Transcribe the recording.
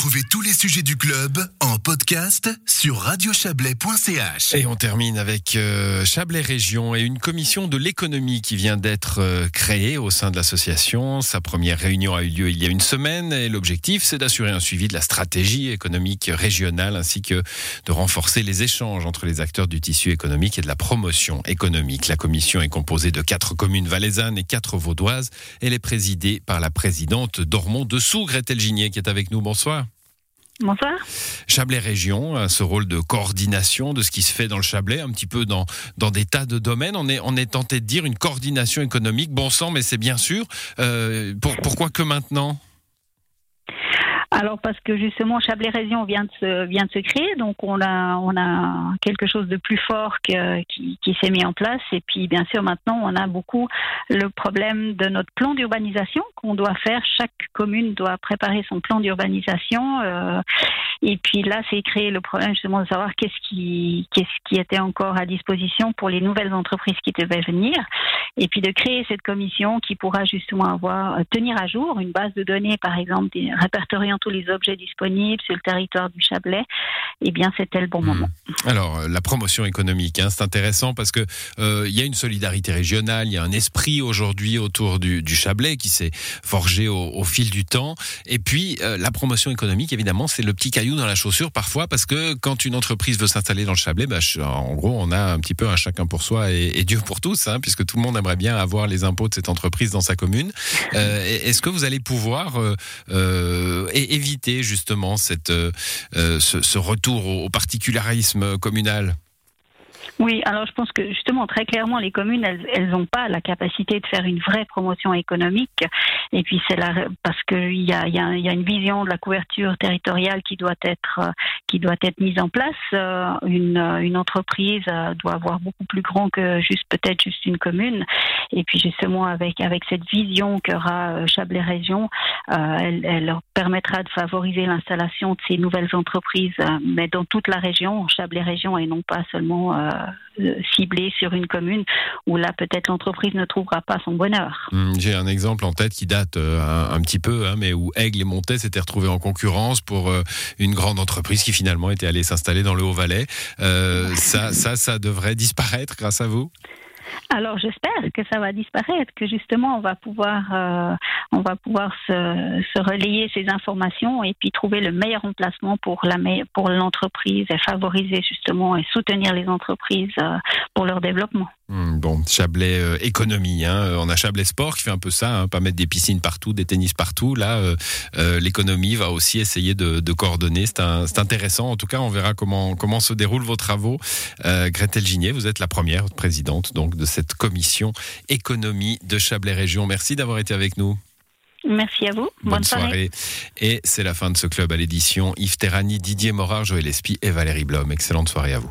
Retrouvez tous les sujets du club en podcast sur radiochablais.ch. Et on termine avec euh, Chablais Région et une commission de l'économie qui vient d'être euh, créée au sein de l'association. Sa première réunion a eu lieu il y a une semaine et l'objectif c'est d'assurer un suivi de la stratégie économique régionale ainsi que de renforcer les échanges entre les acteurs du tissu économique et de la promotion économique. La commission est composée de quatre communes valaisannes et quatre vaudoises. Elle est présidée par la présidente d'Ormont dessous, Gretel Gigné, qui est avec nous. Bonsoir. Chablais Région a ce rôle de coordination de ce qui se fait dans le Chablais, un petit peu dans, dans des tas de domaines. On est, on est tenté de dire une coordination économique, bon sang, mais c'est bien sûr. Euh, pour, pourquoi que maintenant? Alors parce que justement Chablais Région vient de se vient de se créer, donc on a on a quelque chose de plus fort qui, qui s'est mis en place. Et puis bien sûr maintenant on a beaucoup le problème de notre plan d'urbanisation qu'on doit faire. Chaque commune doit préparer son plan d'urbanisation. Euh, et puis là c'est créé le problème justement de savoir qu'est-ce qui qu'est-ce qui était encore à disposition pour les nouvelles entreprises qui devaient venir. Et puis de créer cette commission qui pourra justement avoir tenir à jour une base de données par exemple répertoriant tous les objets disponibles sur le territoire du Chablais, eh bien, c'était le bon moment. Hmm. Alors, euh, la promotion économique, hein, c'est intéressant parce que euh, il y a une solidarité régionale, il y a un esprit aujourd'hui autour du, Chablais qui s'est forgé au, fil du temps. Et puis, euh, la promotion économique, évidemment, c'est le petit caillou dans la chaussure parfois parce que quand une entreprise veut s'installer dans le Chablais, bah, en gros, on a un petit peu un chacun pour soi et, Dieu pour tous, hein, puisque tout le monde aimerait bien avoir les impôts de cette entreprise dans sa commune. Est-ce que vous allez pouvoir et éviter justement euh, euh, ce, retour au particularisme communal? Oui, alors je pense que justement, très clairement, les communes, elles n'ont pas la capacité de faire une vraie promotion économique. Et puis c'est là parce qu'il y a, y, a, y a une vision de la couverture territoriale qui doit être qui doit être mise en place. Euh, une, une entreprise euh, doit avoir beaucoup plus grand que juste peut-être juste une commune. Et puis justement avec avec cette vision qu'aura euh, Chablais Région, elle, elle, permettra de favoriser l'installation de ces nouvelles entreprises, mais dans toute la région, Chablais Région, et non pas seulement ciblé sur une commune où là peut-être l'entreprise ne trouvera pas son bonheur. Hmm, j'ai un exemple en tête qui date euh, un, petit peu, hein, mais où Aigle et Montet s'étaient retrouvés en concurrence pour euh, une grande entreprise qui finalement était allée s'installer dans le Haut-Valais. ça, ça, ça devrait disparaître grâce à vous? Alors j'espère que ça va disparaître, que justement on va pouvoir, euh, on va pouvoir se, relayer ces informations et puis trouver le meilleur emplacement pour l'entreprise et favoriser justement et soutenir les entreprises euh, pour leur développement. Hmm, bon, Chablais euh, économie, hein. on a Chablais sport qui fait un peu ça, hein. pas mettre des piscines partout, des tennis partout. Là, l'économie va aussi essayer de, coordonner. C'est intéressant. En tout cas, on verra comment comment se déroulent vos travaux. Gretel Ginier, vous êtes la première présidente donc de cette commission économie de Chablais Région. Merci d'avoir été avec nous. Merci à vous. Bonne, soirée. Et c'est la fin de ce club à l'édition. Yves Terrani, Didier Morard, Joël Espy et Valérie Blom. Excellente soirée à vous.